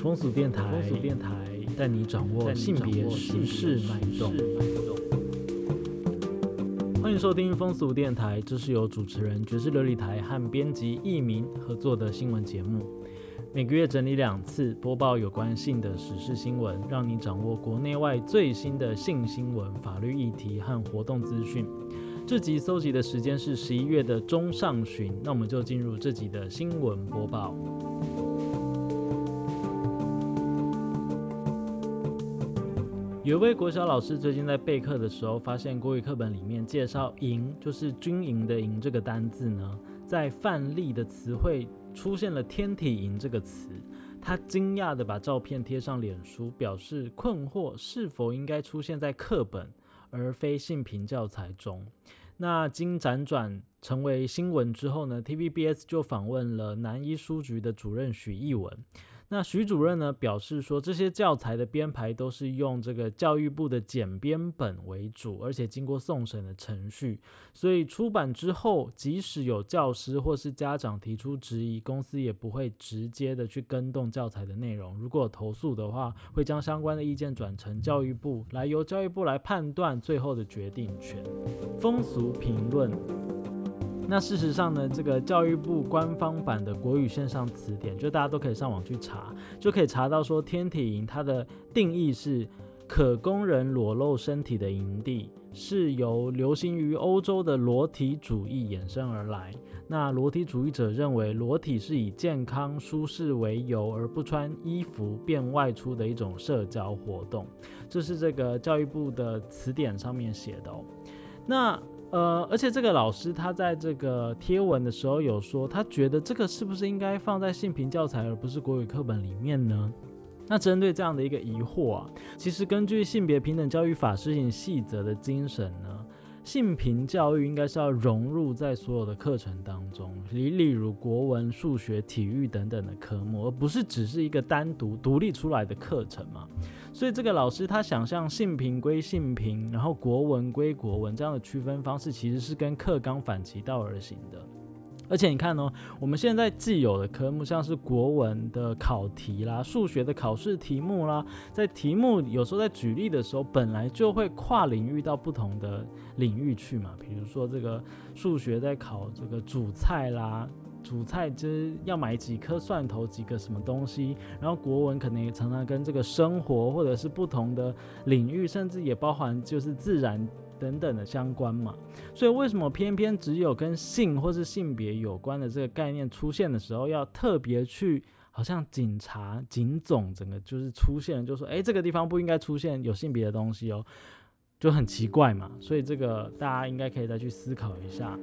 风俗电台，风俗电台带你掌握性别时事脉动。欢迎收听风俗电台，这是由主持人爵士琉璃台和编辑艺名合作的新闻节目。每个月整理两次，播报有关性的时事新闻，让你掌握国内外最新的性新闻、法律议题和活动资讯。这集搜集的时间是十一月的中上旬，那我们就进入这集的新闻播报。有一位国小老师最近在备课的时候，发现国语课本里面介绍“营”就是军营的“营”这个单字呢，在范例的词汇出现了“天体营”这个词。他惊讶的把照片贴上脸书，表示困惑是否应该出现在课本而非性平教材中。那经辗转成为新闻之后呢，TVBS 就访问了南一书局的主任许义文。那徐主任呢表示说，这些教材的编排都是用这个教育部的简编本为主，而且经过送审的程序，所以出版之后，即使有教师或是家长提出质疑，公司也不会直接的去跟动教材的内容。如果投诉的话，会将相关的意见转成教育部，来由教育部来判断最后的决定权。风俗评论。那事实上呢，这个教育部官方版的国语线上词典，就大家都可以上网去查，就可以查到说，天体营它的定义是可供人裸露身体的营地，是由流行于欧洲的裸体主义衍生而来。那裸体主义者认为，裸体是以健康舒适为由而不穿衣服便外出的一种社交活动，这是这个教育部的词典上面写的哦。那呃，而且这个老师他在这个贴文的时候有说，他觉得这个是不是应该放在性平教材而不是国语课本里面呢？那针对这样的一个疑惑啊，其实根据性别平等教育法施行细则的精神呢。性平教育应该是要融入在所有的课程当中，例例如国文、数学、体育等等的科目，而不是只是一个单独独立出来的课程嘛。所以这个老师他想象性平归性平，然后国文归国文这样的区分方式，其实是跟课纲反其道而行的。而且你看哦，我们现在既有的科目，像是国文的考题啦、数学的考试题目啦，在题目有时候在举例的时候，本来就会跨领域到不同的领域去嘛。比如说这个数学在考这个主菜啦，主菜就是要买几颗蒜头、几个什么东西。然后国文可能也常常跟这个生活或者是不同的领域，甚至也包含就是自然。等等的相关嘛，所以为什么偏偏只有跟性或是性别有关的这个概念出现的时候，要特别去好像警察、警总整个就是出现，就说哎，这个地方不应该出现有性别的东西哦，就很奇怪嘛。所以这个大家应该可以再去思考一下。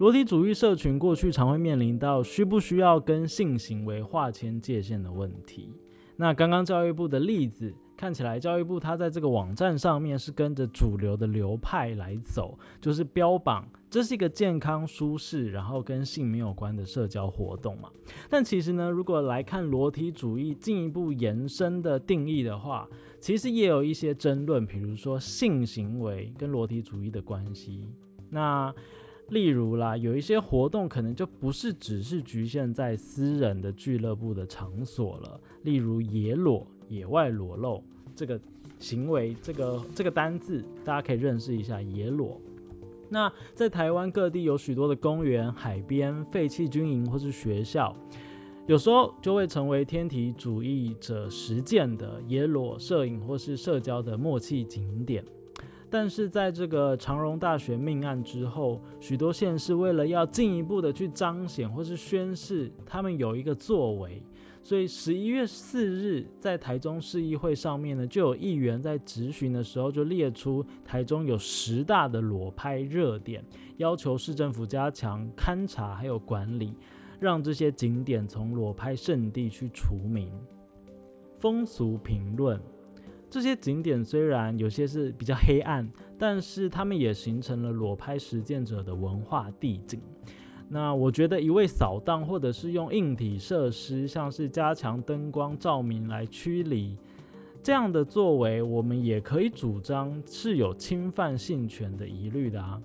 裸体主义社群过去常会面临到需不需要跟性行为划清界限的问题。那刚刚教育部的例子。看起来教育部它在这个网站上面是跟着主流的流派来走，就是标榜这是一个健康舒适，然后跟性没有关的社交活动嘛。但其实呢，如果来看裸体主义进一步延伸的定义的话，其实也有一些争论，比如说性行为跟裸体主义的关系。那例如啦，有一些活动可能就不是只是局限在私人的俱乐部的场所了，例如野裸。野外裸露这个行为，这个这个单字，大家可以认识一下野裸。那在台湾各地有许多的公园、海边、废弃军营或是学校，有时候就会成为天体主义者实践的野裸摄影或是社交的默契景点。但是在这个长荣大学命案之后，许多县市为了要进一步的去彰显或是宣示他们有一个作为。所以十一月四日，在台中市议会上面呢，就有议员在质询的时候就列出台中有十大的裸拍热点，要求市政府加强勘查还有管理，让这些景点从裸拍圣地去除名。风俗评论：这些景点虽然有些是比较黑暗，但是他们也形成了裸拍实践者的文化地景。那我觉得一味扫荡，或者是用硬体设施，像是加强灯光照明来驱离，这样的作为，我们也可以主张是有侵犯性权的疑虑的啊。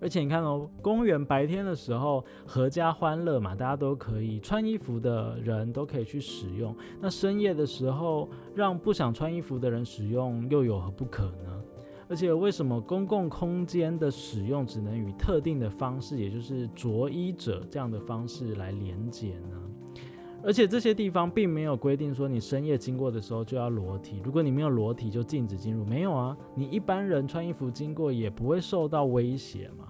而且你看哦，公园白天的时候阖家欢乐嘛，大家都可以穿衣服的人都可以去使用。那深夜的时候让不想穿衣服的人使用，又有何不可呢？而且为什么公共空间的使用只能与特定的方式，也就是着衣者这样的方式来连接呢？而且这些地方并没有规定说你深夜经过的时候就要裸体，如果你没有裸体就禁止进入，没有啊，你一般人穿衣服经过也不会受到威胁嘛。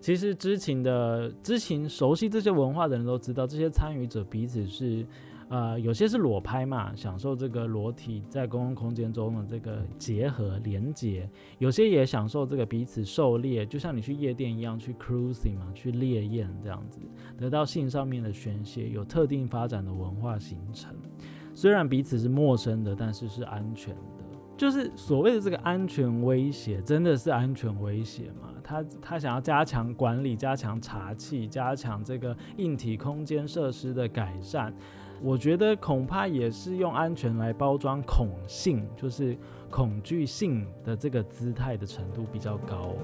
其实知情的、知情熟悉这些文化的人都知道，这些参与者彼此是。呃，有些是裸拍嘛，享受这个裸体在公共空间中的这个结合连接；有些也享受这个彼此狩猎，就像你去夜店一样去 cruising 嘛，去猎艳这样子，得到性上面的宣泄，有特定发展的文化形成。虽然彼此是陌生的，但是是安全。就是所谓的这个安全威胁，真的是安全威胁吗？他他想要加强管理，加强查气，加强这个硬体空间设施的改善。我觉得恐怕也是用安全来包装恐性，就是恐惧性的这个姿态的程度比较高。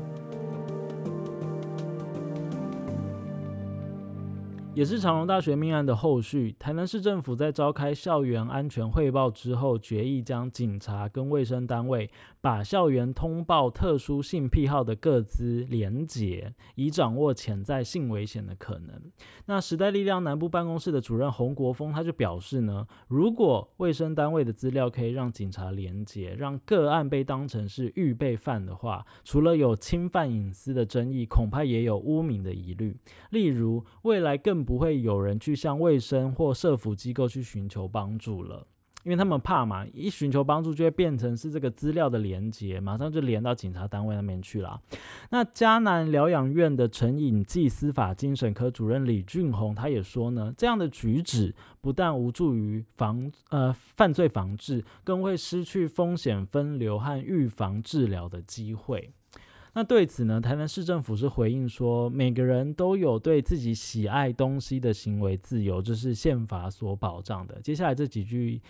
也是长隆大学命案的后续，台南市政府在召开校园安全汇报之后，决议将警察跟卫生单位把校园通报特殊性癖好的各资连结，以掌握潜在性危险的可能。那时代力量南部办公室的主任洪国峰他就表示呢，如果卫生单位的资料可以让警察连结，让个案被当成是预备犯的话，除了有侵犯隐私的争议，恐怕也有污名的疑虑。例如未来更不会有人去向卫生或社福机构去寻求帮助了，因为他们怕嘛，一寻求帮助就会变成是这个资料的连接，马上就连到警察单位那边去了。那迦南疗养院的陈颖记司法精神科主任李俊宏他也说呢，这样的举止不但无助于防呃犯罪防治，更会失去风险分流和预防治疗的机会。那对此呢，台南市政府是回应说，每个人都有对自己喜爱东西的行为自由，这是宪法所保障的。接下来这几句。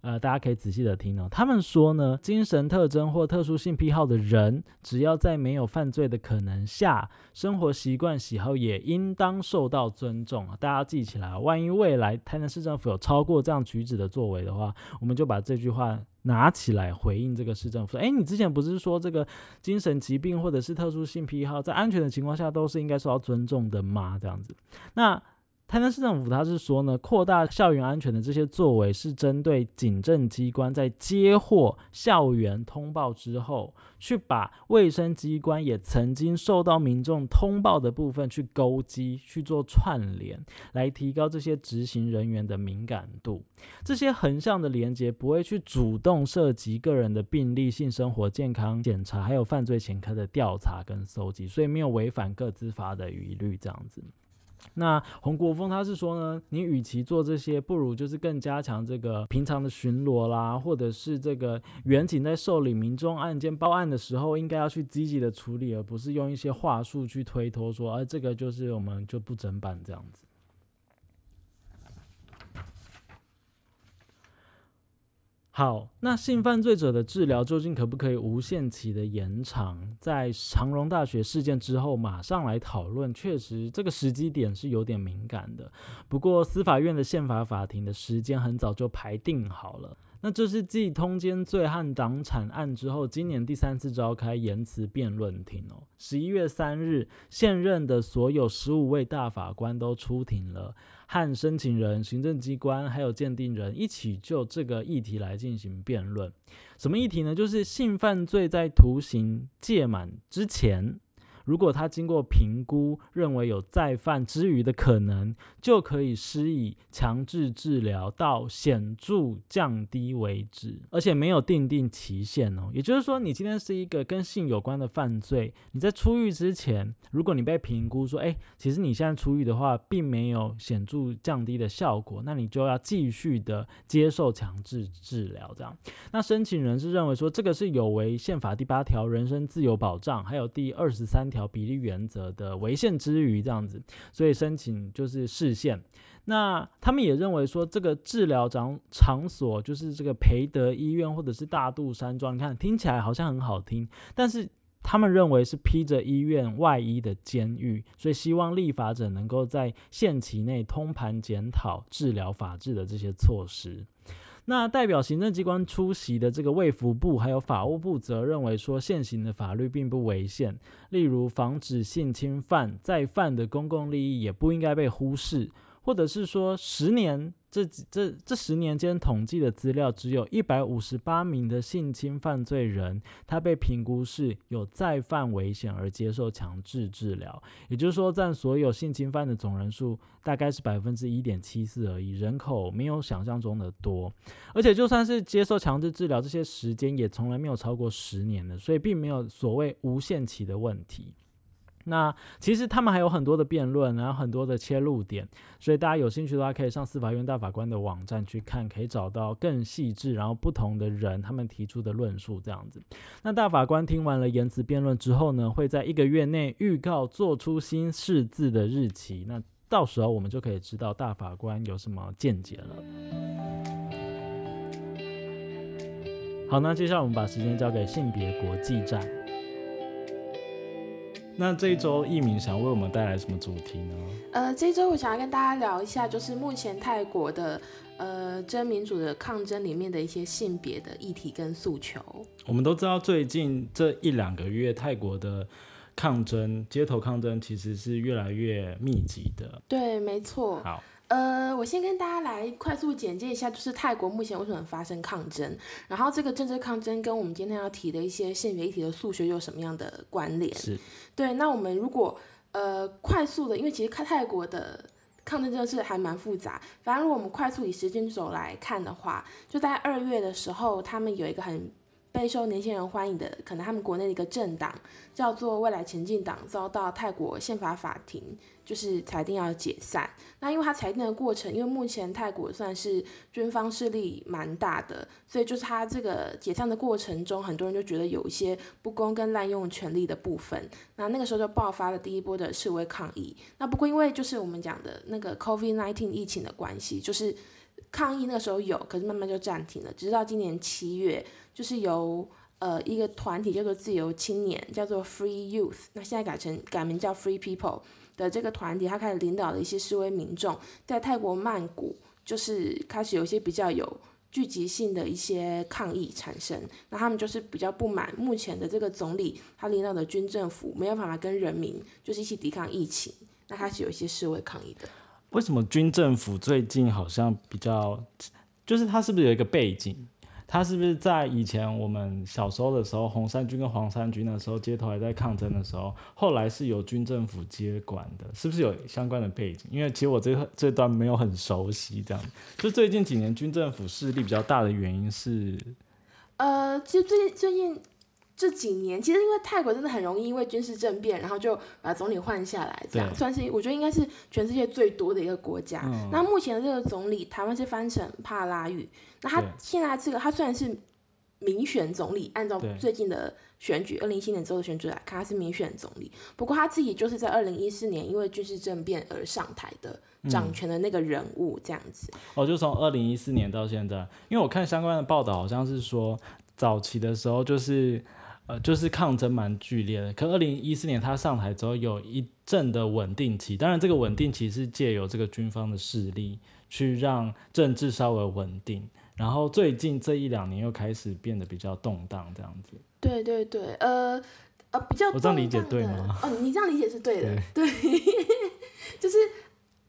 呃，大家可以仔细的听哦。他们说呢，精神特征或特殊性癖好的人，只要在没有犯罪的可能下，生活习惯喜好也应当受到尊重。大家记起来，万一未来台南市政府有超过这样举止的作为的话，我们就把这句话拿起来回应这个市政府。哎，你之前不是说这个精神疾病或者是特殊性癖好，在安全的情况下都是应该受到尊重的吗？这样子，那。台南市政府他是说呢，扩大校园安全的这些作为是针对警政机关在接获校园通报之后，去把卫生机关也曾经受到民众通报的部分去勾稽去做串联，来提高这些执行人员的敏感度。这些横向的连接不会去主动涉及个人的病例、性生活、健康检查，还有犯罪前科的调查跟搜集，所以没有违反各自法的疑虑这样子。那洪国峰他是说呢，你与其做这些，不如就是更加强这个平常的巡逻啦，或者是这个远警在受理民众案件报案的时候，应该要去积极的处理，而不是用一些话术去推脱说，哎，这个就是我们就不整版这样子。好，那性犯罪者的治疗究竟可不可以无限期的延长？在长荣大学事件之后，马上来讨论，确实这个时机点是有点敏感的。不过司法院的宪法法庭的时间很早就排定好了。那这是继通奸罪和党产案之后，今年第三次召开言辞辩论庭哦。十一月三日，现任的所有十五位大法官都出庭了，和申请人、行政机关还有鉴定人一起就这个议题来进行辩论。什么议题呢？就是性犯罪在徒刑届满之前。如果他经过评估认为有再犯之余的可能，就可以施以强制治疗到显著降低为止，而且没有定定期限哦。也就是说，你今天是一个跟性有关的犯罪，你在出狱之前，如果你被评估说，哎，其实你现在出狱的话，并没有显著降低的效果，那你就要继续的接受强制治疗。这样，那申请人是认为说，这个是有违宪法第八条人身自由保障，还有第二十三条。条比例原则的违宪之余，这样子，所以申请就是视线。那他们也认为说，这个治疗场场所就是这个培德医院或者是大肚山庄，你看听起来好像很好听，但是。他们认为是披着医院外衣的监狱，所以希望立法者能够在限期内通盘检讨治疗法治的这些措施。那代表行政机关出席的这个卫福部还有法务部则认为说，现行的法律并不违宪，例如防止性侵犯再犯的公共利益也不应该被忽视。或者是说，十年这这这十年间统计的资料，只有一百五十八名的性侵犯罪人，他被评估是有再犯危险而接受强制治疗。也就是说，占所有性侵犯的总人数大概是百分之一点七四而已，人口没有想象中的多。而且就算是接受强制治疗，这些时间也从来没有超过十年的，所以并没有所谓无限期的问题。那其实他们还有很多的辩论，然后很多的切入点，所以大家有兴趣的话，可以上司法院大法官的网站去看，可以找到更细致，然后不同的人他们提出的论述这样子。那大法官听完了言辞辩论之后呢，会在一个月内预告做出新释字的日期，那到时候我们就可以知道大法官有什么见解了。好，那接下来我们把时间交给性别国际站。那这一周艺敏想为我们带来什么主题呢？呃，这一周我想要跟大家聊一下，就是目前泰国的呃真民主的抗争里面的一些性别的议题跟诉求。我们都知道，最近这一两个月泰国的抗争、街头抗争其实是越来越密集的。对，没错。好。呃，我先跟大家来快速简介一下，就是泰国目前为什么发生抗争，然后这个政治抗争跟我们今天要提的一些性别议题的数学有什么样的关联？是，对。那我们如果呃快速的，因为其实看泰国的抗争真的是还蛮复杂，反正如果我们快速以时间轴来看的话，就在二月的时候，他们有一个很。备受年轻人欢迎的，可能他们国内的一个政党叫做未来前进党，遭到泰国宪法法庭就是裁定要解散。那因为它裁定的过程，因为目前泰国算是军方势力蛮大的，所以就是它这个解散的过程中，很多人就觉得有一些不公跟滥用权力的部分。那那个时候就爆发了第一波的示威抗议。那不过因为就是我们讲的那个 COVID-19 疫情的关系，就是抗议那个时候有，可是慢慢就暂停了，直到今年七月。就是由呃一个团体叫做自由青年，叫做 Free Youth，那现在改成改名叫 Free People 的这个团体，他开始领导了一些示威民众，在泰国曼谷，就是开始有一些比较有聚集性的一些抗议产生。那他们就是比较不满目前的这个总理他领导的军政府没有办法跟人民就是一起抵抗疫情，那开始有一些示威抗议的。为什么军政府最近好像比较，就是他是不是有一个背景？他是不是在以前我们小时候的时候，红三军跟黄三军的时候街头还在抗争的时候，后来是由军政府接管的，是不是有相关的背景？因为其实我这这段没有很熟悉，这样。就最近几年军政府势力比较大的原因是，呃，其实最近最近。这几年其实因为泰国真的很容易因为军事政变，然后就把总理换下来，这样算是我觉得应该是全世界最多的一个国家。那目前的这个总理，台湾是翻成帕拉语。那他现在这个他虽然是民选总理，按照最近的选举，二零一七年之后的选举来看，他是民选总理。不过他自己就是在二零一四年因为军事政变而上台的掌权的那个人物，这样子。哦，就从二零一四年到现在，因为我看相关的报道，好像是说早期的时候就是。呃，就是抗争蛮剧烈的。可二零一四年他上台之后，有一阵的稳定期。当然，这个稳定期是借由这个军方的势力去让政治稍微稳定。然后最近这一两年又开始变得比较动荡，这样子。对对对，呃呃，比较我这样理解对吗？哦，你这样理解是对的，对，就是。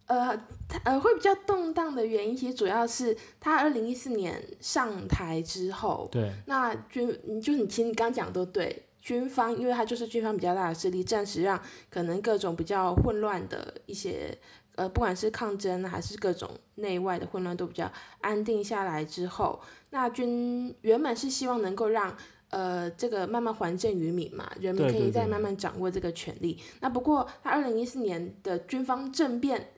呃，他呃会比较动荡的原因，其实主要是他二零一四年上台之后，对，那军，就是你其实你刚讲都对，军方，因为他就是军方比较大的势力，暂时让可能各种比较混乱的一些，呃，不管是抗争还是各种内外的混乱都比较安定下来之后，那军原本是希望能够让呃这个慢慢还政于民嘛，人民可以再慢慢掌握这个权利。那不过他二零一四年的军方政变。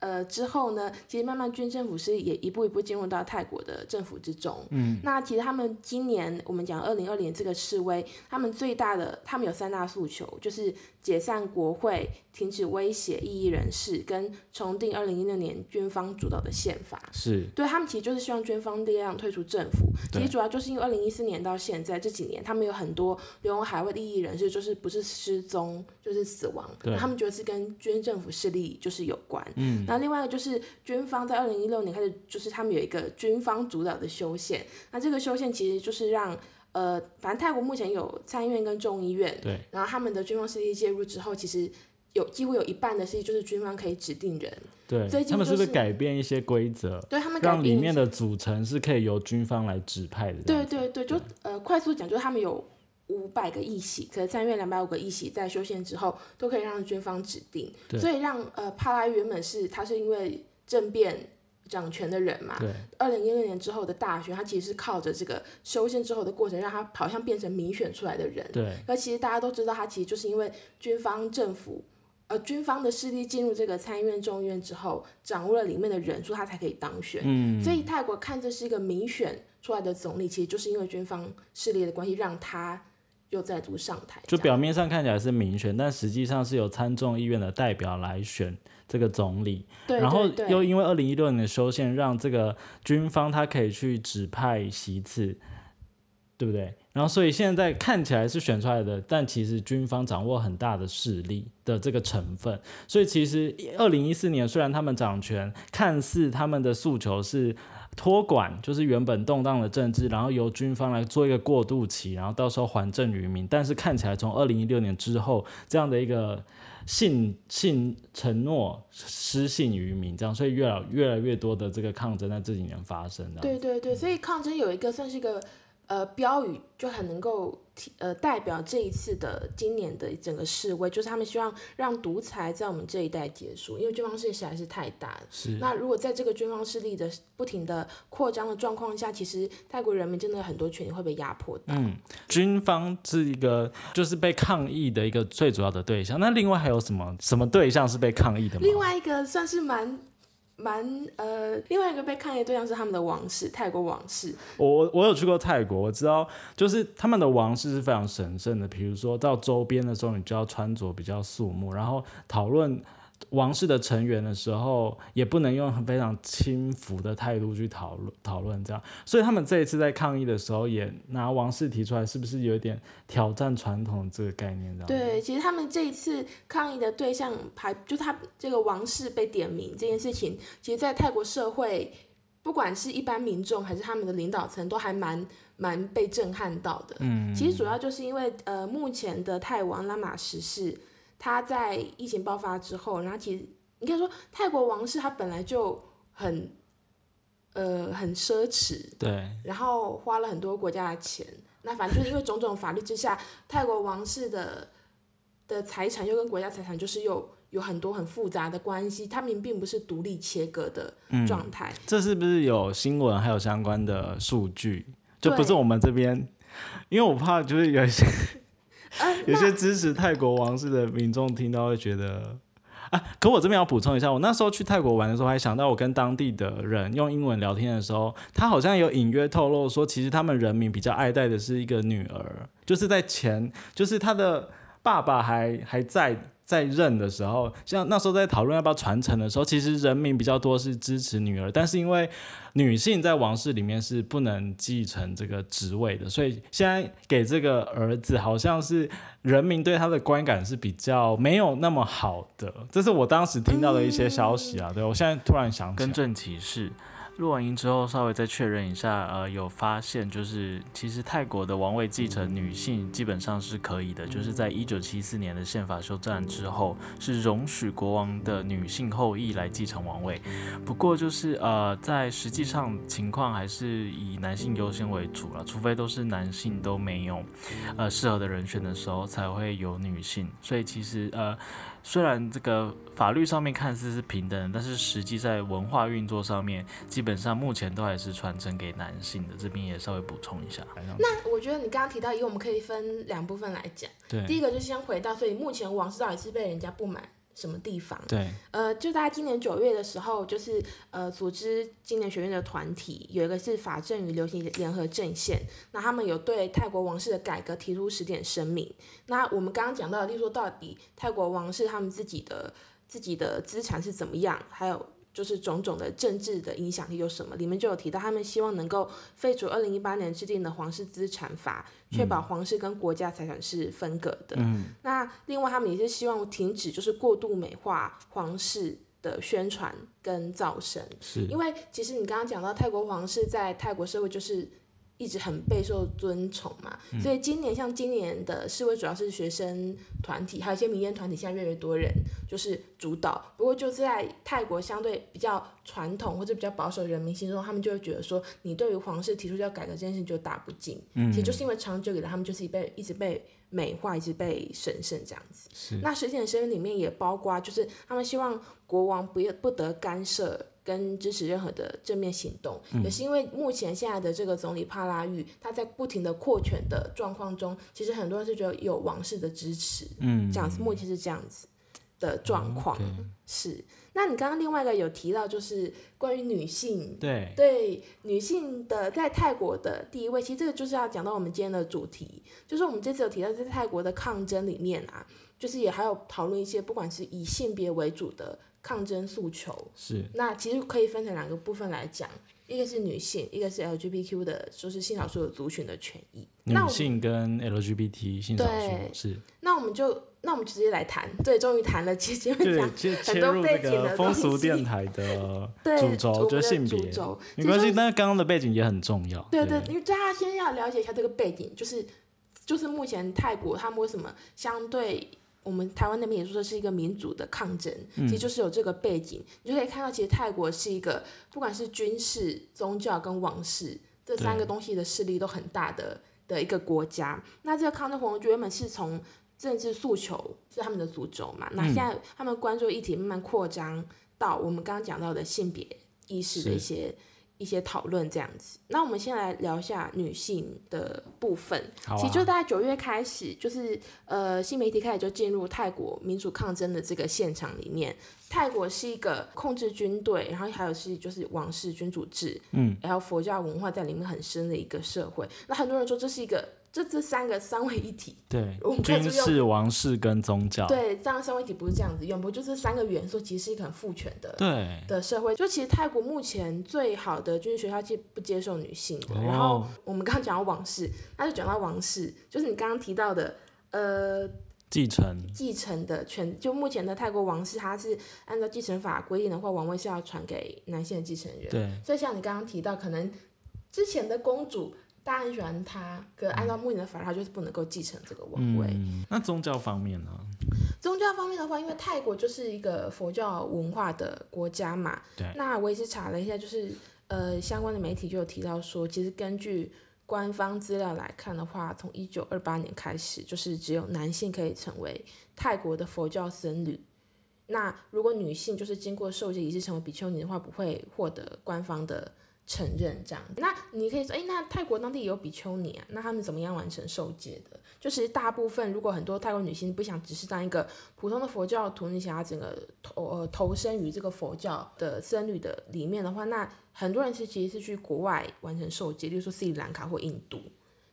呃，之后呢，其实慢慢军政府是也一步一步进入到泰国的政府之中。嗯，那其实他们今年我们讲二零二零这个示威，他们最大的他们有三大诉求，就是解散国会、停止威胁异议人士，跟重定二零一六年军方主导的宪法。是对他们其实就是希望军方力量退出政府。其实主要就是因为二零一四年到现在这几年，他们有很多流亡海外的异议人士，就是不是失踪就是死亡，对他们觉得是跟军政府势力就是有关。嗯，然后另外一个就是军方在二零一六年开始，就是他们有一个军方主导的修宪，那这个修宪其实就是让呃，反正泰国目前有参议院跟众议院，对，然后他们的军方势力介入之后，其实有几乎有一半的势力就是军方可以指定人，对最，近他们是不就是是改变一些规则，对他们改让里面的组成是可以由军方来指派的？对对对，就呃快速讲，就是他们有五百个议席，可是参议院两百五个议席在修宪之后都可以让军方指定，所以让呃帕拉原本是他是因为政变掌权的人嘛，对二零一六年之后的大选，他其实是靠着这个修宪之后的过程，让他好像变成民选出来的人。对而其实大家都知道，他其实就是因为军方政府，呃，军方的势力进入这个参议院、众议院之后，掌握了里面的人数，他才可以当选。嗯，所以泰国看这是一个民选出来的总理，其实就是因为军方势力的关系，让他又再度上台。就表面上看起来是民选，但实际上是由参众议院的代表来选这个总理。对然后又因为二零一六年的修宪，让这个军方他可以去指派席次，对不对？然后所以现在看起来是选出来的，但其实军方掌握很大的势力的这个成分。所以其实二零一四年虽然他们掌权，看似他们的诉求是。托管就是原本动荡的政治，然后由军方来做一个过渡期，然后到时候还政于民。但是看起来从二零一六年之后，这样的一个信信承诺失信于民，这样，所以越来越来越多的这个抗争在这几年发生。对对对，所以抗争有一个算是一个呃标语，就很能够呃代表这一次的今年的整个示威，就是他们希望让独裁在我们这一代结束，因为军方势力实在是太大了。是那如果在这个军方势力的不停的扩张的状况下，其实泰国人民真的很多权利会被压迫到。嗯，军方是一个就是被抗议的一个最主要的对象。那另外还有什么什么对象是被抗议的吗？另外一个算是蛮蛮呃，另外一个被抗议对象是他们的王室，泰国王室。我我有去过泰国，我知道就是他们的王室是非常神圣的。比如说到周边的时候，你就要穿着比较肃穆，然后讨论王室的成员的时候，也不能用非常轻浮的态度去讨论讨论这样。所以他们这一次在抗议的时候，也拿王室提出来，是不是有点挑战传统这个概念？这样对，其实他们这一次抗议的对象排，就他这个王室被点名这件事情，其实，在泰国社会，不管是一般民众还是他们的领导层，都还蛮蛮被震撼到的。嗯，其实主要就是因为呃，目前的泰王拉玛十世，他在疫情爆发之后，然后其实应该说泰国王室他本来就很呃很奢侈，对然后花了很多国家的钱。那反正就是因为种种法律之下，泰国王室的的财产又跟国家财产就是又有很多很复杂的关系，他们并不是独立切割的嗯状态。这是不是有新闻还有相关的数据？就不是我们这边，因为我怕就是有一些呃，有些支持泰国王室的民众听到会觉得啊，可我这边要补充一下，我那时候去泰国玩的时候，还想到我跟当地的人用英文聊天的时候，他好像有隐约透露说，其实他们人民比较爱戴的是一个女儿，就是在前，就是他的爸爸还还在。在任的时候，像那时候在讨论要不要传承的时候，其实人民比较多是支持女儿，但是因为女性在王室里面是不能继承这个职位的，所以现在给这个儿子好像是人民对他的观感是比较没有那么好的，这是我当时听到的一些消息啊。对我现在突然想起来，更正启事。录完音之后，稍微再确认一下，呃，有发现就是，其实泰国的王位继承女性基本上是可以的，就是在一九七四年的宪法修正案之后，是容许国王的女性后裔来继承王位。不过就是呃，在实际上情况还是以男性优先为主了，除非都是男性都没有呃适合的人选的时候，才会有女性。所以其实呃。虽然这个法律上面看似是平等，但是实际在文化运作上面，基本上目前都还是传承给男性的。这边也稍微补充一下。那我觉得你刚刚提到一个，我们可以分两部分来讲。第一个就是先回到，所以目前王室到底是被人家不满，什么地方。对，呃，就在今年九月的时候，就是呃，组织今年学院的团体有一个是法政与流行联合阵线，那他们有对泰国王室的改革提出十点声明。那我们刚刚讲到的，例如说到底泰国王室他们自己的自己的资产是怎么样，还有就是种种的政治的影响力有什么，里面就有提到他们希望能够废除二零一八年制定的皇室资产法，确保皇室跟国家财产是分隔的。嗯，那另外他们也是希望停止就是过度美化皇室的宣传跟造声，是因为其实你刚刚讲到泰国皇室在泰国社会就是一直很备受尊崇嘛，所以今年像今年的示威主要是学生团体，还有一些民间团体，现在越来越多人就是主导。不过就在泰国相对比较传统或者比较保守人民心中，他们就会觉得说，你对于皇室提出要改革这件事情就打不进。嗯其实就是因为长久以来他们就是被一直被美化，一直被神圣这样子。是那十点声音里面也包括，就是他们希望国王不要不得干涉跟支持任何的正面行动，也是因为目前现在的这个总理帕拉育，他在不停的扩权的状况中，其实很多人是觉得有王室的支持，嗯。这样子，目前是这样子的状况。是，那你刚刚另外一个有提到，就是关于女性对，对女性的在泰国的地位，其实这个就是要讲到我们今天的主题，就是我们这次有提到在泰国的抗争里面啊，就是也还有讨论一些不管是以性别为主的抗争诉求。是那其实可以分成两个部分来讲，一个是女性，一个是 LGBTQ 的，就是性少数的族群的权益。女性跟 LGBT 性少数对是，那我们就那我们直接来谈，对，终于谈了，其实前面对讲，切切多背景的个风俗电台的 对主轴，就是性别，没关系，但是刚刚的背景也很重要。对对，因为大家先要了解一下这个背景，就是就是目前泰国他们为什么相对我们台湾那边也说是一个民主的抗争，其实就是有这个背景，你就可以看到，其实泰国是一个不管是军事、宗教跟王室这三个对东西的势力都很大的的一个国家。那这个抗争活动原本是从政治诉求是他们的主轴嘛，那现在他们关注的议题慢慢扩张到我们刚刚讲到的性别意识的一是些一些讨论这样子。那我们先来聊一下女性的部分。啊其实就大概九月开始，就是呃新媒体开始就进入泰国民主抗争的这个现场里面。泰国是一个控制军队，然后还有是就是王室君主制，嗯，然后佛教文化在里面很深的一个社会。那很多人说这是一个这这三个三位一体，对我们，看军事、王室跟宗教，对，这样三位一体不是这样子用，不就是三个元素其实是一个很父权的对，的社会，就其实泰国目前最好的军事学校是不接受女性的。然后哦我们刚刚讲到王室，那就讲到王室，就是你刚刚提到的，呃，继承，继承的权，就目前的泰国王室，它是按照继承法规定的话，王位是要传给男性的继承人。对，所以像你刚刚提到，可能之前的公主大家很喜欢他，可按照目前的法律，他就是不能够继承这个王位。嗯，那宗教方面呢？宗教方面的话，因为泰国就是一个佛教文化的国家嘛，对那我也是查了一下，就是呃相关的媒体就有提到说，其实根据官方资料来看的话，从一九二八年开始，就是只有男性可以成为泰国的佛教僧侣。那如果女性就是经过受戒仪式成为比丘尼的话，不会获得官方的承认。这样，那你可以说，诶，那泰国当地也有比丘尼啊，那他们怎么样完成受戒的？就是大部分，如果很多泰国女性不想只是当一个普通的佛教徒，你想要整个投呃投身于这个佛教的僧侣的里面的话，那很多人是其实是去国外完成受戒，例如说斯里兰卡或印度，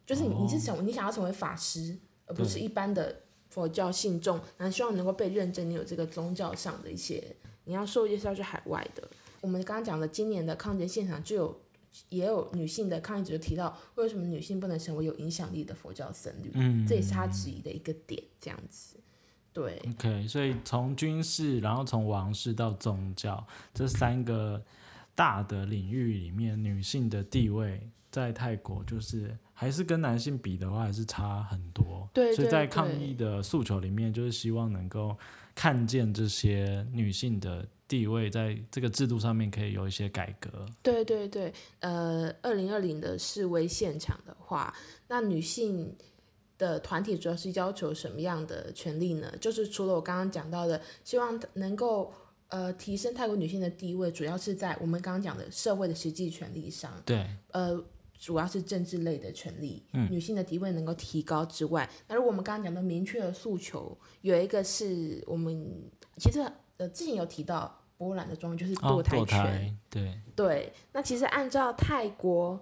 就是你你是想你想要成为法师，而不是一般的佛教信众，然后希望能够被认证你有这个宗教上的一些，你要受戒是要去海外的。我们刚刚讲的今年的抗争现场就有。也有女性的抗议者就提到，为什么女性不能成为有影响力的佛教僧侣？嗯，这也是他质疑的一个点，这样子。对，OK，所以从军事，然后从王室到宗教这三个大的领域里面，女性的地位在泰国就是还是跟男性比的话，还是差很多。对对所以在抗对议的诉求里面，就是希望能够看见这些女性的地位在这个制度上面可以有一些改革。对对对，呃，二零二零的示威现场的话，那女性的团体主要是要求什么样的权利呢？就是除了我刚刚讲到的，希望能够呃提升泰国女性的地位，主要是在我们刚刚讲的社会的实际权利上，对，呃。主要是政治类的权利，嗯女性的地位能够提高之外，那如果我们刚刚讲的明确的诉求，有一个是我们其实呃之前有提到波兰的中文就是哦堕胎对，对，那其实按照泰国，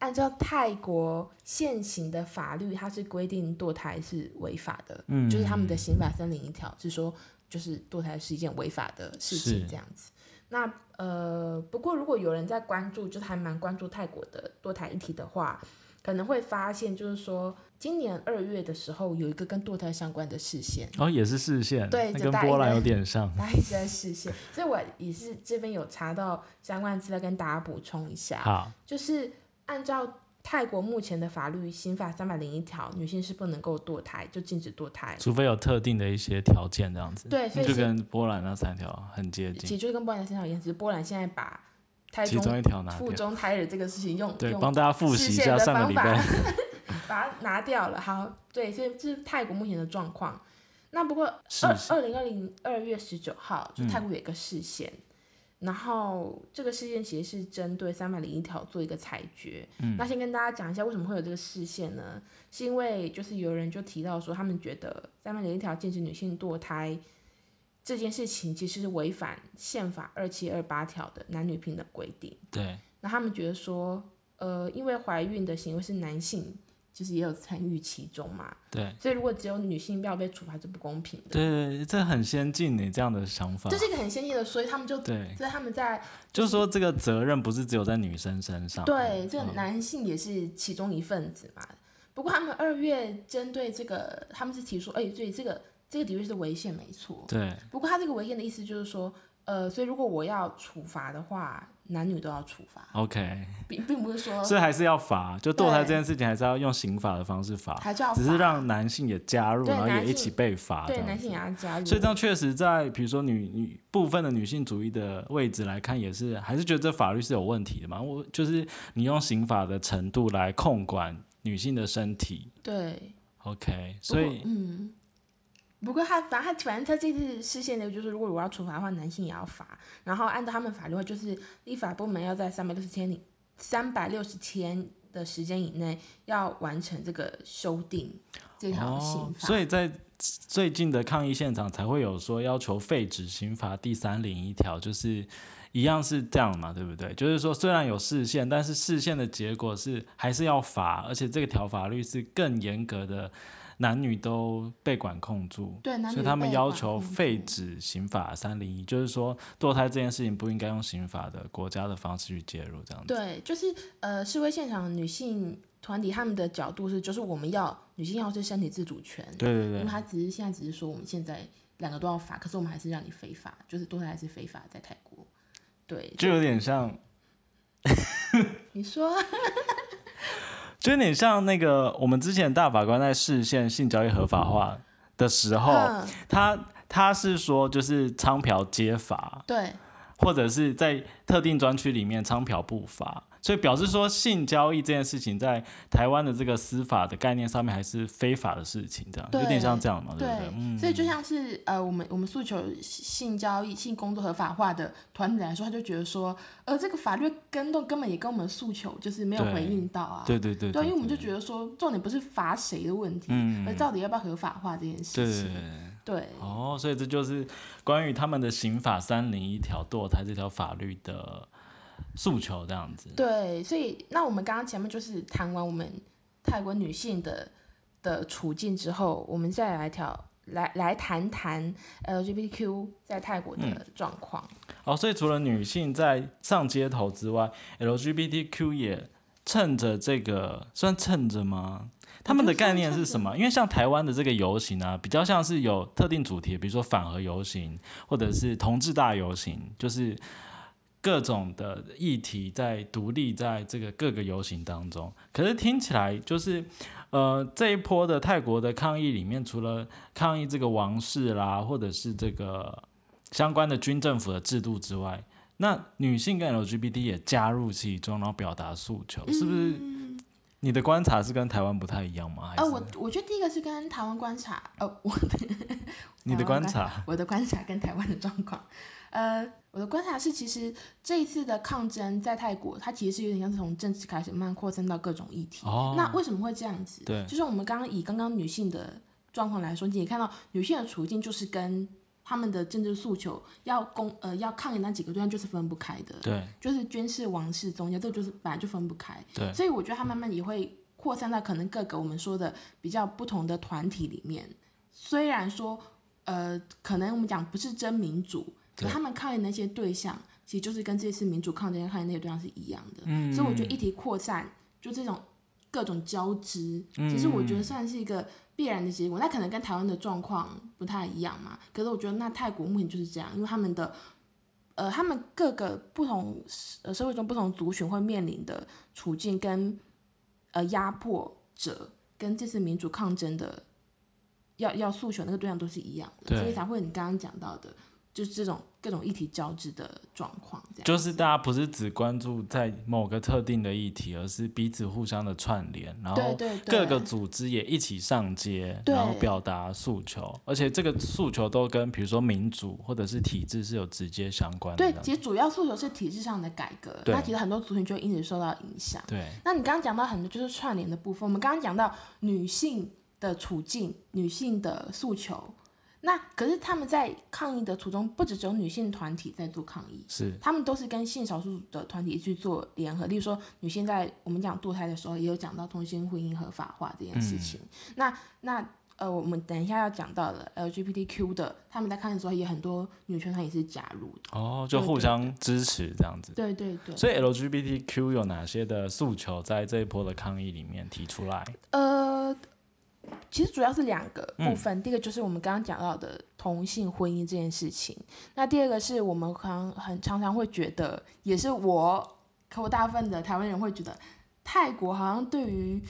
按照泰国现行的法律，它是规定堕胎是违法的，嗯就是他们的刑法三零一条是说，就是堕胎是一件违法的事情是。这样子。那呃，不过如果有人在关注，就是还蛮关注泰国的堕胎议题的话，可能会发现，就是说今年二月的时候有一个跟堕胎相关的视线，哦，也是视线，对跟波兰有点像，大家一直在视线，所以我也是这边有查到相关资料跟大家补充一下。好，就是按照泰国目前的法律，刑法三百零一条，女性是不能够堕胎，就禁止堕胎。除非有特定的一些条件这样子，对所以就跟波兰那三条很接近，其实就是跟波兰三条一样，只是波兰现在把胎其中中一条拿，腹中胎儿这个事情用对，用帮大家复习一下上个礼拜，把它拿掉了。好，对，所以这是泰国目前的状况。那不过二二零二零二月十九号，就嗯泰国有一个事件，然后这个事件其实是针对三百零一条做一个裁决。嗯那先跟大家讲一下为什么会有这个事件呢？是因为就是有人就提到说，他们觉得三百零一条禁止女性堕胎这件事情其实是违反宪法二七二八条的男女平等规定。对，那他们觉得说，呃，因为怀孕的行为是男性，就是也有参与其中嘛，对，所以如果只有女性不要被处罚是不公平的。对对，这很先进你这样的想法这，是一个很先进的，所以他们就对，所以他们在就是说这个责任不是只有在女生身上，对这个嗯男性也是其中一份子嘛。不过他们二月针对这个，他们是提出，哎、对这个这个的确是违宪没错。对，不过他这个违宪的意思就是说，呃，所以如果我要处罚的话，男女都要处罚，OK，并并不是说所以还是要罚，就堕胎对。这件事情还是要用刑法的方式罚，还是要只是罚让男性也加入，然后也一起被罚，对男性也要加入。所以这样确实在比如说女女部分的女性主义的位置来看，也是还是觉得这法律是有问题的嘛。我就是你用刑法的程度来控管女性的身体。对，，OK，所以嗯，不过他反正他反正他这次视线的就是，如果我要处罚的话，男性也要罚。然后按照他们法律的话，就是立法部门要在三百六十天里，三百六十天的时间以内要完成这个修订这条刑，法。所以在最近的抗议现场才会有说要求废止刑法第三零一条，就是一样是这样嘛，对不对？就是说虽然有视线，但是视线的结果是还是要罚，而且这个条法律是更严格的，男女都被管控住。对，男女所以他们要求废止刑法三零一，就是说堕胎这件事情不应该用刑法的国家的方式去介入，这样子。对，就是呃，示威现场女性团体他们的角度是，就是我们要女性要是身体自主权，对对对因为他只是现在只是说我们现在两个都要罚，可是我们还是让你非法，就是堕胎还是非法在泰国。对，就有点像，你说，就有点像那个我们之前大法官在视线性交易合法化的时候，嗯，他他是说就是娼嫖皆法，对。或者是在特定专区里面娼嫖不罚，所以表示说性交易这件事情在台湾的这个司法的概念上面还是非法的事情，这样有点像这样嘛，对不对？嗯，所以就像是呃，我们我们诉求性交易、性工作合法化的团体来说，他就觉得说，呃，这个法律跟动根本也跟我们诉求就是没有回应到啊。对对对对，因为我们就得，觉得说，重点不是罚谁的问题，嗯而到底要不要合法化这件事情。对哦，所以这就是关于他们的刑法三零一条堕胎这条法律的诉求，这样子。对，所以那我们刚刚前面就是谈完我们泰国女性的的处境之后，我们再来调来来谈谈 LGBTQ 在泰国嗯的状况。哦，所以除了女性在上街头之外，LGBTQ 也趁着这个，算趁着吗？他们的概念是什么？因为像台湾的这个游行啊，比较像是有特定主题，比如说反核游行，或者是同志大游行，就是各种的议题在独立在这个各个游行当中。可是听起来就是，呃，这一波的泰国的抗议里面，除了抗议这个王室啦，或者是这个相关的军政府的制度之外，那女性跟 LGBT 也加入其中，然后表达诉求，是不是？你的观察是跟台湾不太一样吗？还呃，是我我觉得第一个是跟台湾观察，呃，我的你的观察？我的观察跟台湾的状况，呃，我的观察是，其实这一次的抗争在泰国，它其实是有点像是从政治开始慢慢扩散到各种议题。哦那为什么会这样子？对就是我们刚刚以刚刚女性的状况来说，你也看到女性的处境就是跟他们的政治诉求要攻呃要抗议那几个对象就是分不开的，对就是军事、王室、宗教，这个就是本来就分不开。对所以我觉得它慢慢也会扩散到可能各个我们说的比较不同的团体里面。虽然说呃可能我们讲不是真民主，可他们抗议那些对象其实就是跟这次民主抗争抗议那些对象是一样的。嗯所以我觉得议题扩散就这种各种交织，其实我觉得算是一个必然的结果。那可能跟台湾的状况不太一样嘛，可是我觉得那泰国目前就是这样，因为他们的呃，他们各个不同呃社会中不同族群会面临的处境跟呃压迫者跟这次民主抗争的要要诉求那个对象都是一样的，所以才会你刚刚讲到的，就是这种各种议题交织的状况，这样就是大家不是只关注在某个特定的议题，而是彼此互相的串联，然后各个组织也一起上街，对然后表达诉求，而且这个诉求都跟比如说民主或者是体制是有直接相关的。对其实主要诉求是体制上的改革，那其实很多族群就会因此受到影响。对那你刚刚讲到很多就是串联的部分，我们刚刚讲到女性的处境、女性的诉求，那可是他们在抗议的途中，不只只有女性团体在做抗议，是，他们都是跟性少数的团体去做联合。例如说，女性在我们讲堕胎的时候，也有讲到同性婚姻合法化这件事情。那那呃，我们等一下要讲到的 LGBTQ 的，他们在抗议的时候，也很多女权团也是加入的。哦，就互相支持这样子。对对对。所以 LGBTQ 有哪些的诉求在这一波的抗议里面提出来？呃，其实主要是两个嗯部分，第一个就是我们刚刚讲到的同性婚姻这件事情，那第二个是我们可能很常常会觉得，也是我，可我大部分的台湾人会觉得，泰国好像对于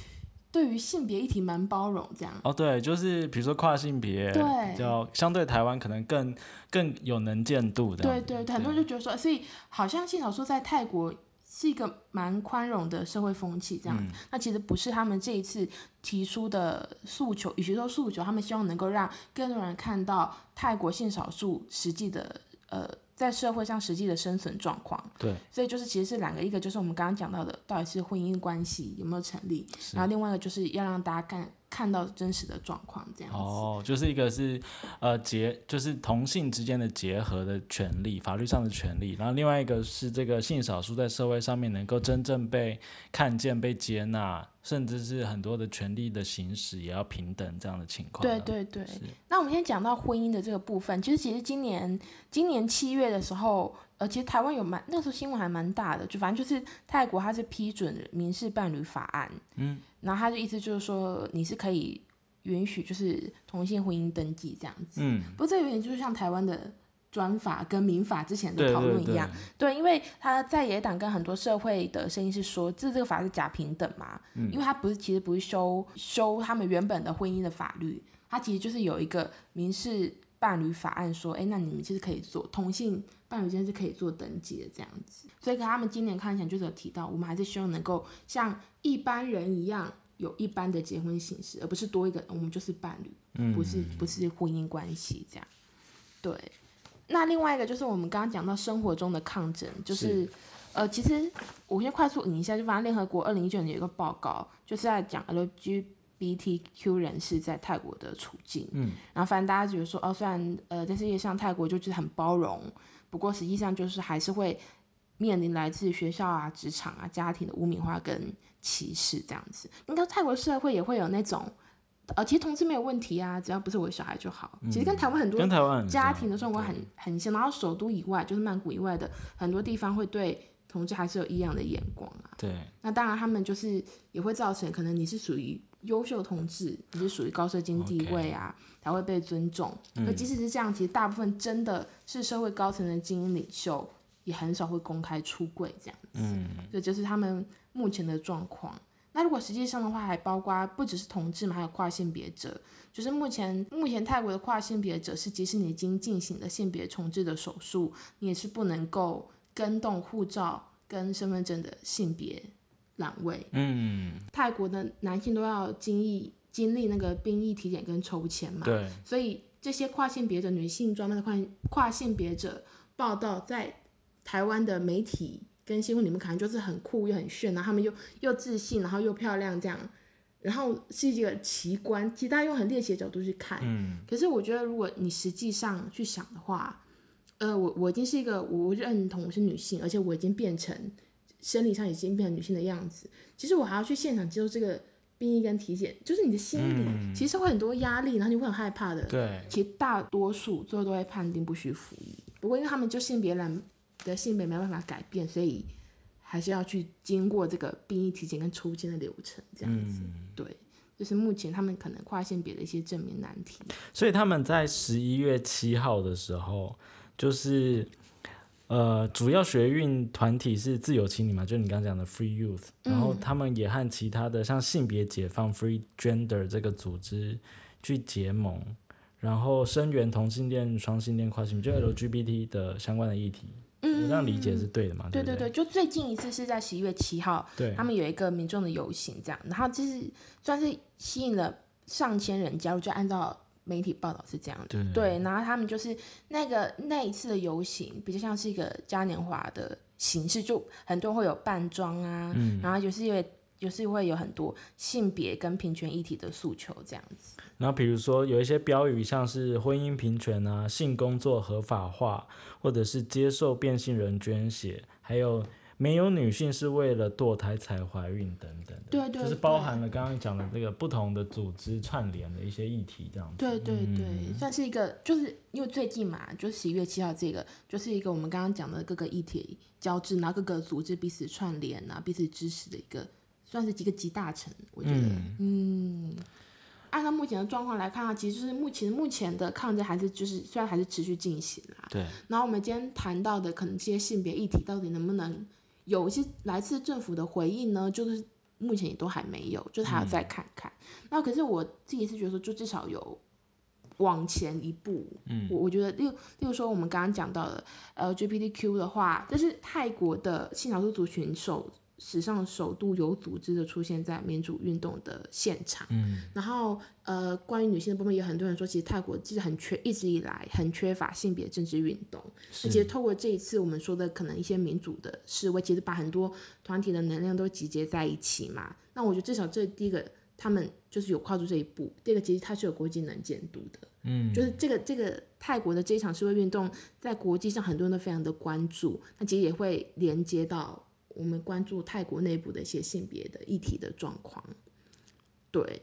对于性别议题蛮包容这样。哦，对，就是比如说跨性别，对比较相对台湾可能更更有能见度的。对对对，很多人就觉得说，所以好像性少数在泰国是一个蛮宽容的社会风气这样。那其实不是他们这一次提出的诉求，与其说诉求，他们希望能够让更多人看到泰国性少数实际的呃在社会上实际的生存状况。对所以就是其实是两个，一个就是我们刚刚讲到的，到底是婚姻关系有没有成立，然后另外一个就是要让大家看看到真实的状况这样子。哦，就是一个是呃结，就是同性之间的结合的权利，法律上的权利，然后另外一个是这个性少数在社会上面能够真正被看见、被接纳，甚至是很多的权利的行使也要平等这样的情况。对对对，那我们先讲到婚姻的这个部分，其实其实今年今年七月的时候，呃，其实台湾有蛮那时候新闻还蛮大的，就反正就是泰国它是批准民事伴侣法案，嗯，然后他的意思就是说你是可以允许就是同性婚姻登记这样子，嗯，不过这有点就是像台湾的专法跟民法之前的讨论一样，对，因为他在野党跟很多社会的声音是说，这这个法是假平等嘛，嗯。因为他不是其实不是修修他们原本的婚姻的法律，他其实就是有一个民事伴侣法案说，哎，那你们其实可以做同性伴侣间是可以做登记的这样子，所以他们今年看起来就是有提到，我们还是希望能够像一般人一样。有一般的结婚形式，而不是多一个，我们就是伴侣，不是不是婚姻关系这样。对，那另外一个就是我们刚刚讲到生活中的抗争，就是呃，其实我先快速引一下，就反正联合国二零一九年有一个报告，就是在讲 LGBTQ 人士在泰国的处境。嗯，然后反正大家觉得说，哦，虽然呃在世界上泰国就是很包容，不过实际上就是还是会面临来自学校啊、职场啊、家庭的污名化跟歧视这样子。应该泰国社会也会有那种。呃，其实同志没有问题啊，只要不是我的小孩就好。其实跟台湾很多跟台湾家庭的状况很很像，然后首都以外，就是曼谷以外的很多地方会对同志还是有异样的眼光啊。对那当然，他们就是也会造成可能你是属于优秀同志，你是属于高社经地位啊，才会被尊重。可即使是这样，其实大部分真的是社会高层的精英领袖，也很少会公开出柜这样子。嗯，这就是他们目前的状况。那如果实际上的话，还包括不只是同志嘛，还有跨性别者。就是目前目前泰国的跨性别者是，即使你已经进行了性别重置的手术，你也是不能够跟动护照跟身份证的性别栏位。嗯，泰国的男性都要经历经历那个兵役体检跟抽签嘛，对，所以这些跨性别者、女性装扮的跨跨性别者报道在台湾的媒体跟新闻里面，可能就是很酷又很炫，然后他们又又自信，然后又漂亮这样。然后是一个奇观，其实大家用很猎奇的角度去看，嗯，可是我觉得如果你实际上去想的话，呃，我我已经是一个我认同我是女性，而且我已经变成生理上已经变成女性的样子，其实我还要去现场接受这个病役跟体检，就是你的心理、嗯其实会很多压力，然后你会很害怕的。对，其实大多数最后都会判定不需服役，不过因为他们就性别栏的性别没办法改变，所以还是要去经过这个病役体检跟抽签的流程，这样子。嗯，对，就是目前他们可能跨性别的一些证明难题。所以他们在十一月七号的时候，就是呃，主要学运团体是自由青年嘛，就你刚刚讲的 Free Youth，然后嗯他们也和其他的像性别解放 Free Gender 这个组织去结盟，然后声援同性恋、双性恋、跨性别，就 LGBT 的相关的议题。我这样理解是对的嘛？不对对对对，就最近一次是在十一月七号，对他们有一个民众的游行，这样，然后就是算是吸引了上千人加入，就按照媒体报道是这样的。对对，然后他们就是那个那一次的游行，比较像是一个嘉年华的形式，就很多人会有扮装啊，嗯然后就是因为就是会有很多性别跟平权议题的诉求这样子。然后比如说有一些标语，像是婚姻平权啊、性工作合法化，或者是接受变性人捐血，还有没有女性是为了堕胎才怀孕等等的，对对就是包含了刚刚讲的这个不同的组织串联的一些议题，这样子。对对对，嗯。算是一个，就是因为最近嘛，就十一月七号这个，就是一个我们刚刚讲的各个议题交织，然后各个组织彼此串联啊，彼此支持的一个，算是几个集大成，我觉得，嗯。按照目前的状况来看啊，其实就是目前目前的抗争还是就是虽然还是持续进行啦，对，然后我们今天谈到的可能这些性别议题到底能不能有一些来自政府的回应呢？就是目前也都还没有，就是还要再看看。那可是我自己是觉得说，就至少有往前一步。嗯，我我觉得，例如例如说我们刚刚讲到的 LGBTQ 的话，这是泰国的性少数族群首史上首度有组织的出现在民主运动的现场。嗯，然后呃，关于女性的部分，也有很多人说，其实泰国其实很缺，一直以来很缺乏性别政治运动。那其实透过这一次我们说的可能一些民主的示威，其实把很多团体的能量都集结在一起嘛。那我觉得至少这第一个，他们就是有跨出这一步。第二个，其实它是有国际能见度的。嗯，就是这个这个泰国的这一场示威运动，在国际上很多人都非常的关注，那其实也会连接到我们关注泰国内部的一些性别的议题的状况。对，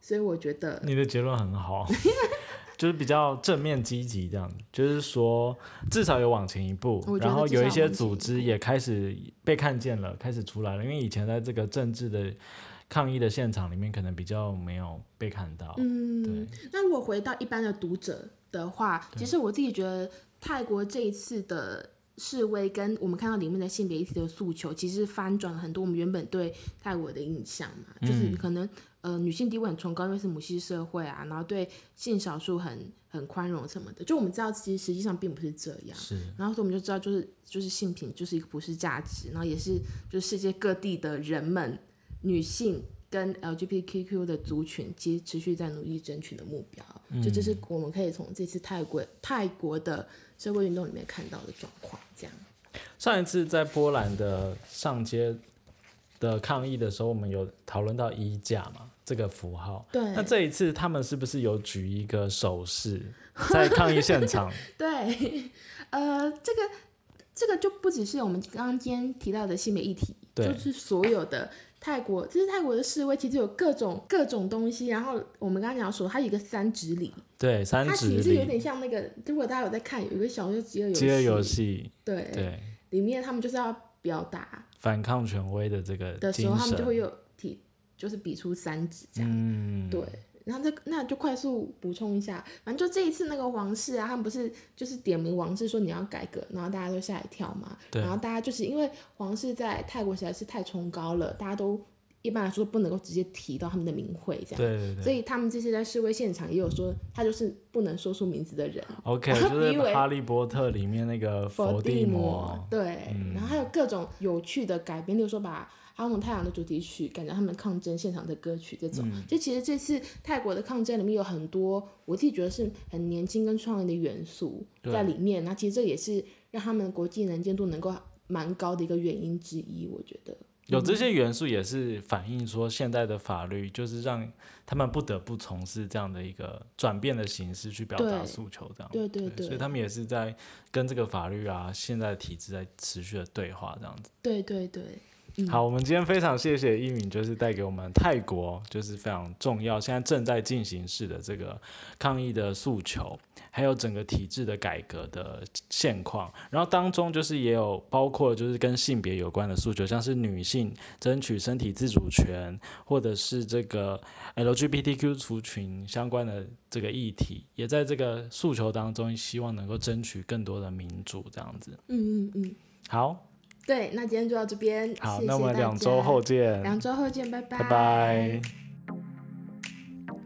所以我觉得你的结论很好，就是比较正面积极这样，就是说至少有往前一步然后有一些组织也开始被看见了，开始出来了。因为以前在这个政治的抗议的现场里面，可能比较没有被看到。嗯对，那如果回到一般的读者的话，其实我自己觉得泰国这一次的示威跟我们看到里面的性别议题的诉求，其实翻转了很多我们原本对泰国的印象嘛，就是可能呃女性地位很崇高，因为是母系社会啊，然后对性少数很很宽容什么的，就我们知道其实实际上并不是这样。是，然后所以我们就知道，就是就是性平就是一个普世价值，然后也是就是世界各地的人们，女性跟 LGBTQ 的族群，及持续在努力争取的目标。就这是我们可以从这次泰国泰国的社会运动里面看到的状况。这样，上一次在波兰的上街的抗议的时候，我们有讨论到衣架嘛这个符号。对那这一次他们是不是有举一个手势在抗议现场？对，呃，这个这个就不只是我们刚刚今天提到的性别议题，就是所有的泰国，这是泰国的示威，其实有各种各种东西。然后我们刚刚讲说，它有一个三指礼，对，三它指其实有点像那个，如果大家有在看，有一个小说饥饿游戏，饥饿游戏，对，对，里面他们就是要表达反抗权威的这个的时候，他们就会有提，就是比出三指这样，嗯，对。然后这那就快速补充一下，反正就这一次那个王室啊，他们不是就是点名王室说你要改革，然后大家都吓一跳嘛。对然后大家就是因为皇室在泰国实在是太崇高了，大家都一般来说不能够直接提到他们的名讳这样。对对对所以他们这些在示威现场也有说，他就是不能说出名字的人，，OK，然 后就是哈利波特》里面那个伏地魔，对，嗯然后还有各种有趣的改编，例如说把《哈姆太阳》的主题曲感觉他们抗争现场的歌曲，这种。嗯就其实这次泰国的抗争里面有很多我自己觉得是很年轻跟创意的元素在里面，那其实这也是让他们国际能见度能够蛮高的一个原因之一，我觉得。有这些元素也是反映说现在的法律就是让他们不得不从事这样的一个转变的形式去表达对诉求，这样。对对对，所以他们也是在跟这个法律啊，现在的体制在持续的对话，这样子。对对对，嗯好，我们今天非常谢谢一敏，就是带给我们泰国就是非常重要，现在正在进行式的这个抗议的诉求，还有整个体制的改革的现况。然后当中就是也有包括就是跟性别有关的诉求，像是女性争取身体自主权，或者是这个 LGBTQ 族群相关的这个议题，也在这个诉求当中，希望能够争取更多的民主，这样子。嗯嗯嗯，好，对，那今天就到这边，好，谢谢那我们大两周家后见，两周后见，拜拜，拜拜。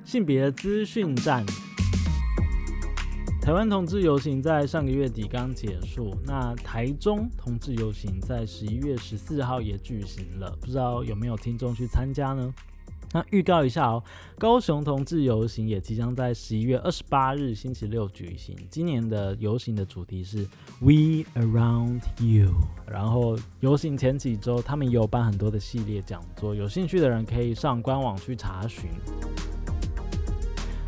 性别资讯站。台湾同志游行在上个月底刚结束，那台中同志游行在十一月十四号也举行了，不知道有没有听众去参加呢？那预告一下哦，高雄同志游行也即将在十一月二十八日星期六举行。今年的游行的主题是 We Around You，然后游行前几周他们也有办很多的系列讲座，有兴趣的人可以上官网去查询。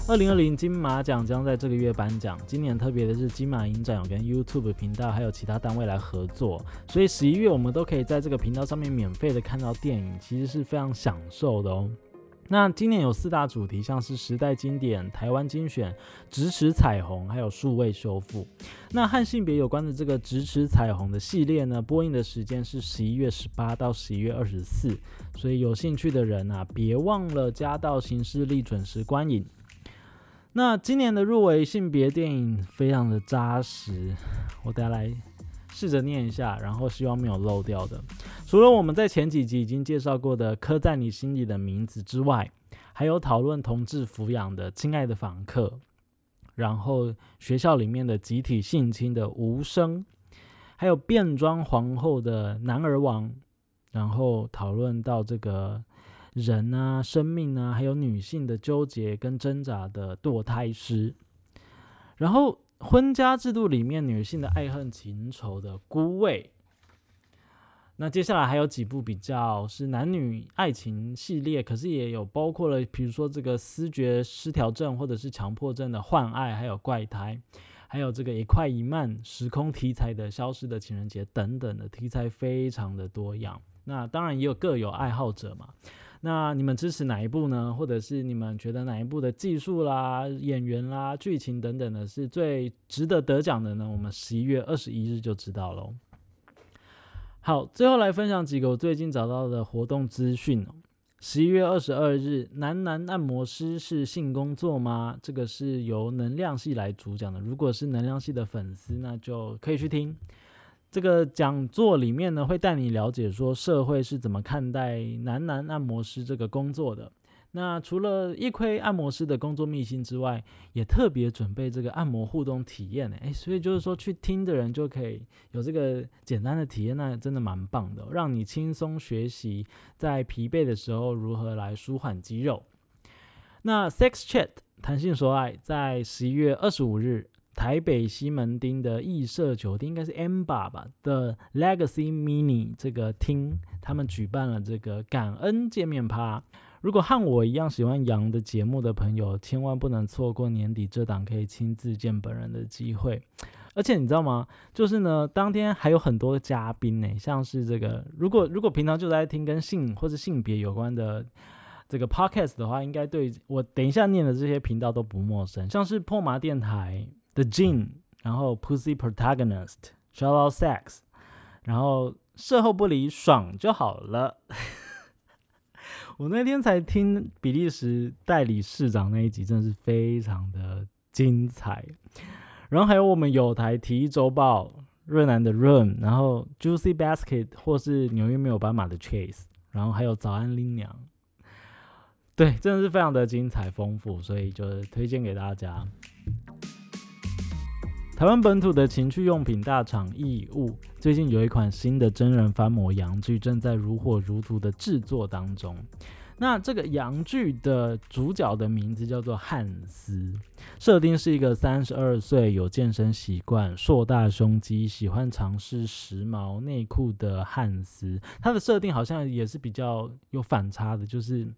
二零二零金马奖将在这个月颁奖。今年特别的是，金马影展有跟 YouTube 频道还有其他单位来合作，所以十一月我们都可以在这个频道上面免费的看到电影，其实是非常享受的哦。那今年有四大主题，像是时代经典、台湾精选、咫尺彩虹，还有数位修复。那和性别有关的这个咫尺彩虹的系列呢，播映的时间是十一月十八到十一月二十四，所以有兴趣的人啊，别忘了加到行事历准时观影。那今年的入围性别电影非常的扎实，我等下来试着念一下，然后希望没有漏掉的。除了我们在前几集已经介绍过的《刻在你心里的名字》之外，还有讨论同志抚养的《亲爱的访客》，然后学校里面的集体性侵的《无声》，还有变装皇后的《男儿王》，然后讨论到这个。人啊，生命啊，还有女性的纠结跟挣扎的堕胎师，然后婚家制度里面女性的爱恨情仇的孤味。那接下来还有几部比较是男女爱情系列，可是也有包括了，比如说这个思觉失调症或者是强迫症的幻爱，还有怪胎，还有这个一快一慢时空题材的消失的情人节等等的题材非常的多样。那当然也有各有爱好者嘛。那你们支持哪一部呢？或者是你们觉得哪一部的技术啦、演员啦、剧情等等的是最值得得奖的呢？我们十一月二十一日就知道喽。好，最后来分享几个我最近找到的活动资讯哦。十一月二十二日，男男按摩师是性工作吗？这个是由能量系来主讲的。如果是能量系的粉丝，那就可以去听。这个讲座里面呢，会带你了解说社会是怎么看待男男按摩师这个工作的。那除了一窥按摩师的工作秘辛之外，也特别准备这个按摩互动体验呢。诶，所以就是说去听的人就可以有这个简单的体验，那真的蛮棒的，让你轻松学习在疲惫的时候如何来舒缓肌肉。那 Sex Chat 弹性说爱在十一月二十五日。台北西门町的艺舍酒店应该是 M 吧吧的 Legacy Mini 这个厅，他们举办了这个感恩见面趴。如果和我一样喜欢羊的节目的朋友，千万不能错过年底这档可以亲自见本人的机会。而且你知道吗？就是呢，当天还有很多嘉宾呢，像是这个，如果如果平常就在听跟性或者性别有关的这个 podcast 的话，应该对我等一下念的这些频道都不陌生，像是破麻电台。的 Jean，然后 Pussy Protagonist，Shout Out Sex，然后事后不理爽就好了。我那天才听比利时代理市长那一集，真的是非常的精彩。然后还有我们有台体育周报润南的 Run，然后 Juicy Basket 或是纽约没有斑马的 Chase，然后还有早安林娘，对，真的是非常的精彩丰富，所以就推荐给大家。台湾本土的情趣用品大厂义物，最近有一款新的真人翻模洋具，正在如火如荼的制作当中。那这个洋剧的主角的名字叫做汉斯，设定是一个三十二岁、有健身习惯、硕大胸肌、喜欢尝试时髦内裤的汉斯。他的设定好像也是比较有反差的，就是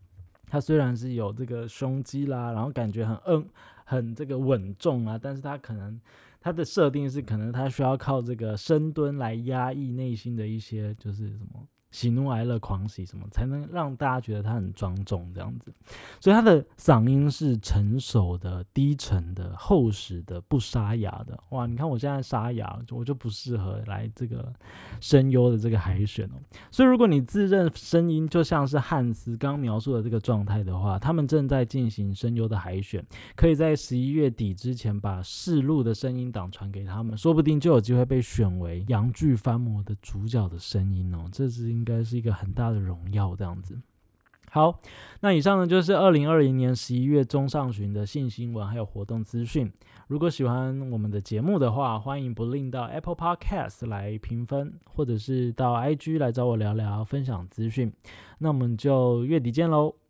他虽然是有这个胸肌啦，然后感觉很嗯很这个稳重啊，但是他可能他的设定是可能他需要靠这个深蹲来压抑内心的一些就是什么。喜怒哀乐狂喜什么才能让大家觉得他很庄重这样子？所以他的嗓音是成熟的、低沉的、厚实的、不沙哑的。哇，你看我现在沙哑，我就不适合来这个声优的这个海选哦。所以如果你自认声音就像是汉斯刚描述的这个状态的话，他们正在进行声优的海选，可以在十一月底之前把试录的声音档传给他们，说不定就有机会被选为洋剧翻模的主角的声音哦。这是。应该是一个很大的荣耀，这样子。好，那以上呢就是二零二零年十一月中上旬的性新闻还有活动资讯。如果喜欢我们的节目的话，欢迎不吝到 Apple Podcast 来评分，或者是到 IG 来找我聊聊分享资讯。那我们就月底见喽。